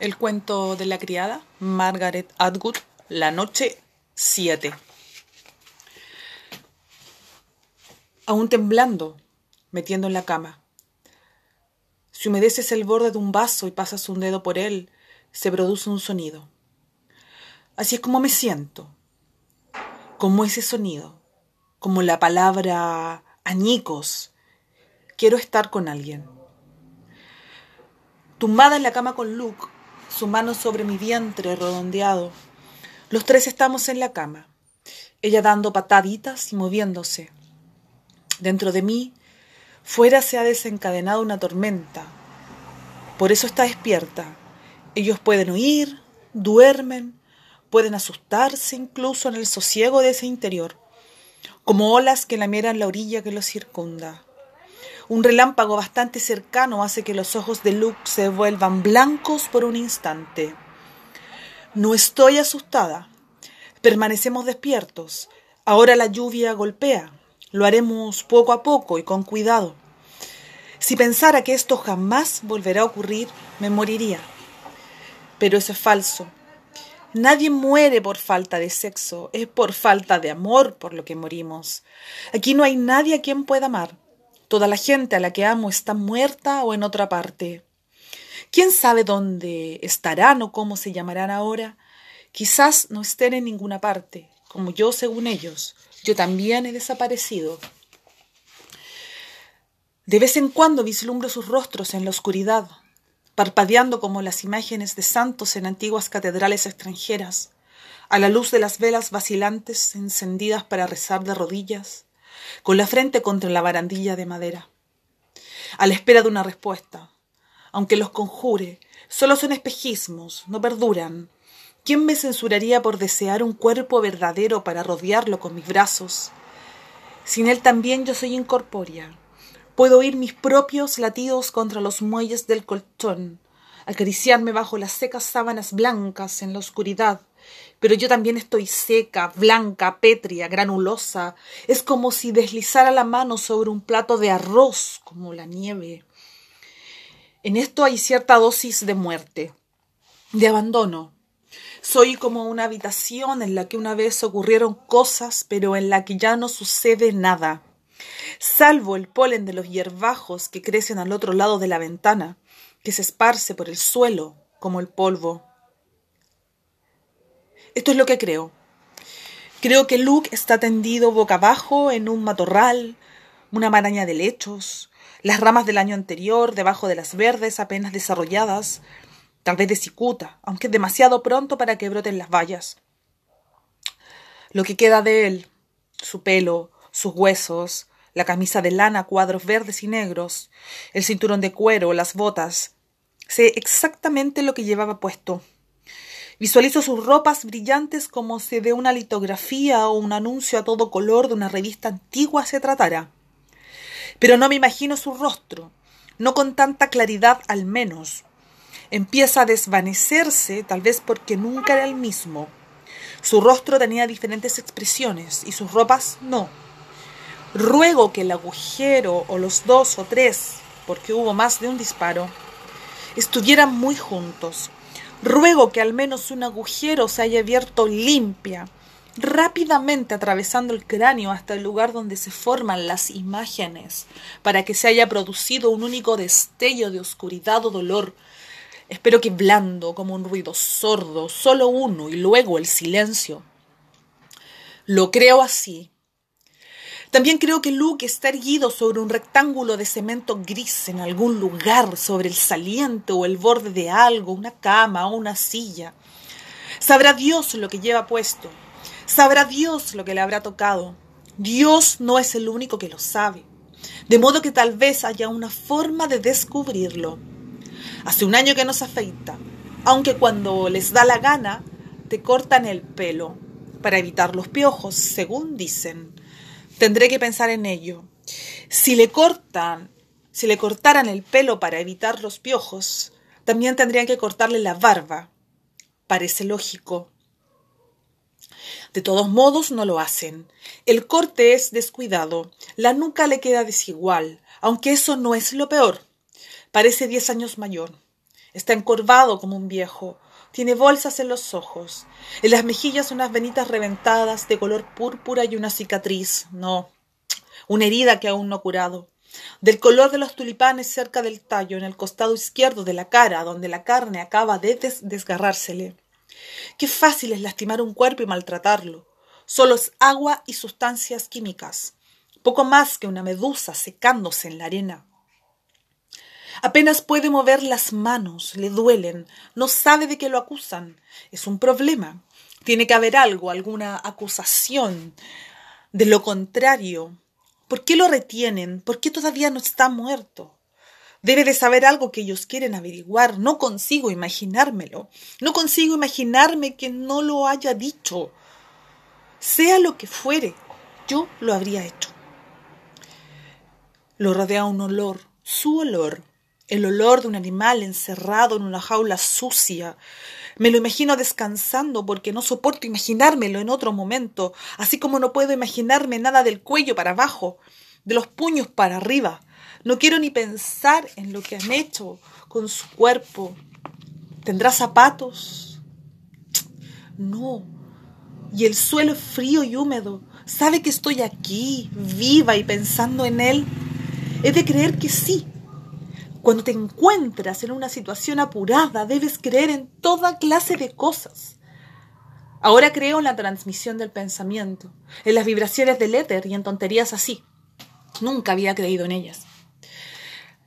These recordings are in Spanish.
El cuento de la criada, Margaret Atwood, La noche 7. Aún temblando, metiendo en la cama. Si humedeces el borde de un vaso y pasas un dedo por él, se produce un sonido. Así es como me siento, como ese sonido, como la palabra añicos. Quiero estar con alguien. Tumbada en la cama con Luke, su mano sobre mi vientre redondeado. Los tres estamos en la cama, ella dando pataditas y moviéndose. Dentro de mí, fuera se ha desencadenado una tormenta. Por eso está despierta. Ellos pueden oír, duermen, pueden asustarse incluso en el sosiego de ese interior, como olas que lamieran la orilla que los circunda. Un relámpago bastante cercano hace que los ojos de Luke se vuelvan blancos por un instante. No estoy asustada. Permanecemos despiertos. Ahora la lluvia golpea. Lo haremos poco a poco y con cuidado. Si pensara que esto jamás volverá a ocurrir, me moriría. Pero eso es falso. Nadie muere por falta de sexo, es por falta de amor por lo que morimos. Aquí no hay nadie a quien pueda amar. Toda la gente a la que amo está muerta o en otra parte. ¿Quién sabe dónde estarán o cómo se llamarán ahora? Quizás no estén en ninguna parte, como yo según ellos. Yo también he desaparecido. De vez en cuando vislumbro sus rostros en la oscuridad, parpadeando como las imágenes de santos en antiguas catedrales extranjeras, a la luz de las velas vacilantes encendidas para rezar de rodillas, con la frente contra la barandilla de madera, a la espera de una respuesta. Aunque los conjure, solo son espejismos, no perduran. ¿Quién me censuraría por desear un cuerpo verdadero para rodearlo con mis brazos? Sin él también yo soy incorpórea. Puedo oír mis propios latidos contra los muelles del colchón, acariciarme bajo las secas sábanas blancas en la oscuridad, pero yo también estoy seca, blanca, pétrea, granulosa. Es como si deslizara la mano sobre un plato de arroz, como la nieve. En esto hay cierta dosis de muerte, de abandono. Soy como una habitación en la que una vez ocurrieron cosas, pero en la que ya no sucede nada, salvo el polen de los hierbajos que crecen al otro lado de la ventana, que se esparce por el suelo como el polvo. Esto es lo que creo. Creo que Luke está tendido boca abajo en un matorral, una maraña de lechos, las ramas del año anterior debajo de las verdes apenas desarrolladas, tal vez de cicuta, aunque es demasiado pronto para que broten las vallas. Lo que queda de él, su pelo, sus huesos, la camisa de lana cuadros verdes y negros, el cinturón de cuero, las botas. Sé exactamente lo que llevaba puesto. Visualizo sus ropas brillantes como si de una litografía o un anuncio a todo color de una revista antigua se tratara. Pero no me imagino su rostro, no con tanta claridad al menos. Empieza a desvanecerse, tal vez porque nunca era el mismo. Su rostro tenía diferentes expresiones y sus ropas no. Ruego que el agujero o los dos o tres, porque hubo más de un disparo, estuvieran muy juntos, Ruego que al menos un agujero se haya abierto limpia, rápidamente atravesando el cráneo hasta el lugar donde se forman las imágenes, para que se haya producido un único destello de oscuridad o dolor. Espero que blando, como un ruido sordo, solo uno y luego el silencio. Lo creo así, también creo que Luke está erguido sobre un rectángulo de cemento gris en algún lugar, sobre el saliente o el borde de algo, una cama o una silla. Sabrá Dios lo que lleva puesto. Sabrá Dios lo que le habrá tocado. Dios no es el único que lo sabe. De modo que tal vez haya una forma de descubrirlo. Hace un año que nos afeita, aunque cuando les da la gana, te cortan el pelo para evitar los piojos, según dicen. Tendré que pensar en ello. Si le cortan, si le cortaran el pelo para evitar los piojos, también tendrían que cortarle la barba. Parece lógico. De todos modos, no lo hacen. El corte es descuidado, la nuca le queda desigual, aunque eso no es lo peor. Parece diez años mayor. Está encorvado como un viejo. Tiene bolsas en los ojos. En las mejillas unas venitas reventadas de color púrpura y una cicatriz. No, una herida que aún no ha curado. Del color de los tulipanes cerca del tallo, en el costado izquierdo de la cara, donde la carne acaba de desgarrársele. Qué fácil es lastimar un cuerpo y maltratarlo. Solo es agua y sustancias químicas. Poco más que una medusa secándose en la arena. Apenas puede mover las manos, le duelen, no sabe de qué lo acusan. Es un problema. Tiene que haber algo, alguna acusación. De lo contrario, ¿por qué lo retienen? ¿Por qué todavía no está muerto? Debe de saber algo que ellos quieren averiguar. No consigo imaginármelo. No consigo imaginarme que no lo haya dicho. Sea lo que fuere, yo lo habría hecho. Lo rodea un olor, su olor, el olor de un animal encerrado en una jaula sucia. Me lo imagino descansando porque no soporto imaginármelo en otro momento, así como no puedo imaginarme nada del cuello para abajo, de los puños para arriba. No quiero ni pensar en lo que han hecho con su cuerpo. ¿Tendrá zapatos? No. Y el suelo es frío y húmedo. ¿Sabe que estoy aquí, viva y pensando en él? He de creer que sí, cuando te encuentras en una situación apurada, debes creer en toda clase de cosas. Ahora creo en la transmisión del pensamiento, en las vibraciones del éter y en tonterías así. Nunca había creído en ellas.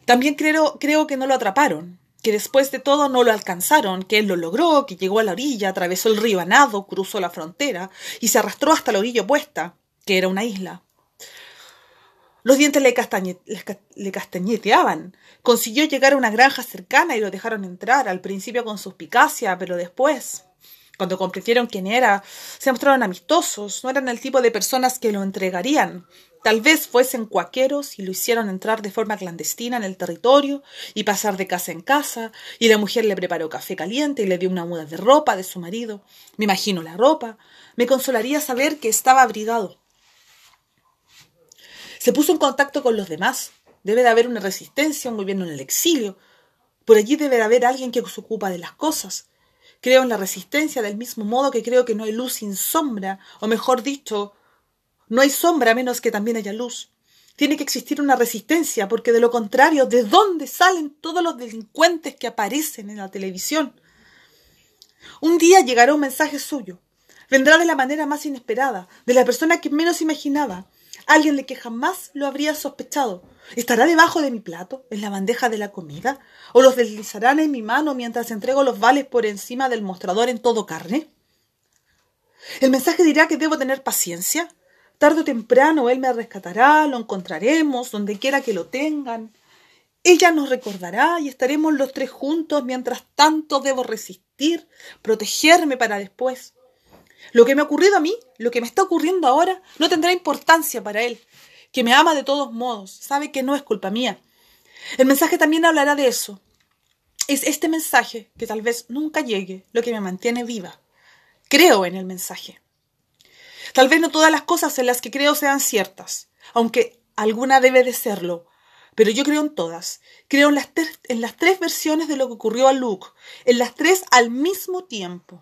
También creo, creo que no lo atraparon, que después de todo no lo alcanzaron, que él lo logró, que llegó a la orilla, atravesó el río a nado, cruzó la frontera y se arrastró hasta la orilla opuesta, que era una isla. Los dientes le, castañeteaban. Consiguió llegar a una granja cercana y lo dejaron entrar, al principio con suspicacia, pero después, cuando comprendieron quién era, se mostraron amistosos, no eran el tipo de personas que lo entregarían. Tal vez fuesen cuaqueros y lo hicieron entrar de forma clandestina en el territorio y pasar de casa en casa, y la mujer le preparó café caliente y le dio una muda de ropa de su marido. Me imagino la ropa. Me consolaría saber que estaba abrigado. Se puso en contacto con los demás. Debe de haber una resistencia, un gobierno en el exilio. Por allí debe de haber alguien que se ocupa de las cosas. Creo en la resistencia del mismo modo que creo que no hay luz sin sombra, o mejor dicho, no hay sombra a menos que también haya luz. Tiene que existir una resistencia, porque de lo contrario, ¿de dónde salen todos los delincuentes que aparecen en la televisión? Un día llegará un mensaje suyo. Vendrá de la manera más inesperada, de la persona que menos imaginaba, alguien de que jamás lo habría sospechado. ¿Estará debajo de mi plato, en la bandeja de la comida? ¿O los deslizarán en mi mano mientras entrego los vales por encima del mostrador en todo carne? El mensaje dirá que debo tener paciencia. Tarde o temprano él me rescatará, lo encontraremos, donde quiera que lo tengan. Ella nos recordará y estaremos los tres juntos mientras tanto debo resistir, protegerme para después. Lo que me ha ocurrido a mí, lo que me está ocurriendo ahora, no tendrá importancia para él, que me ama de todos modos, sabe que no es culpa mía. El mensaje también hablará de eso. Es este mensaje, que tal vez nunca llegue, lo que me mantiene viva. Creo en el mensaje. Tal vez no todas las cosas en las que creo sean ciertas, aunque alguna debe de serlo, pero yo creo en todas. Creo en las, en las tres versiones de lo que ocurrió a Luke, en las tres al mismo tiempo.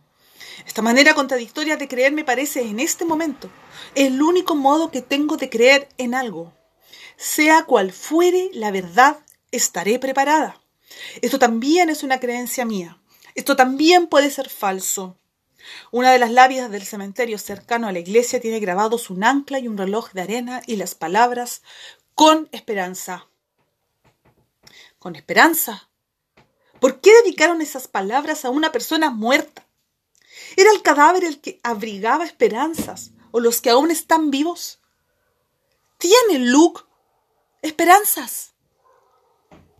Esta manera contradictoria de creer me parece en este momento el único modo que tengo de creer en algo. Sea cual fuere la verdad, estaré preparada. Esto también es una creencia mía. Esto también puede ser falso. Una de las labias del cementerio cercano a la iglesia tiene grabados un ancla y un reloj de arena y las palabras con esperanza. ¿Con esperanza? ¿Por qué dedicaron esas palabras a una persona muerta? ¿Era el cadáver el que abrigaba esperanzas o los que aún están vivos? ¿Tiene Luke esperanzas?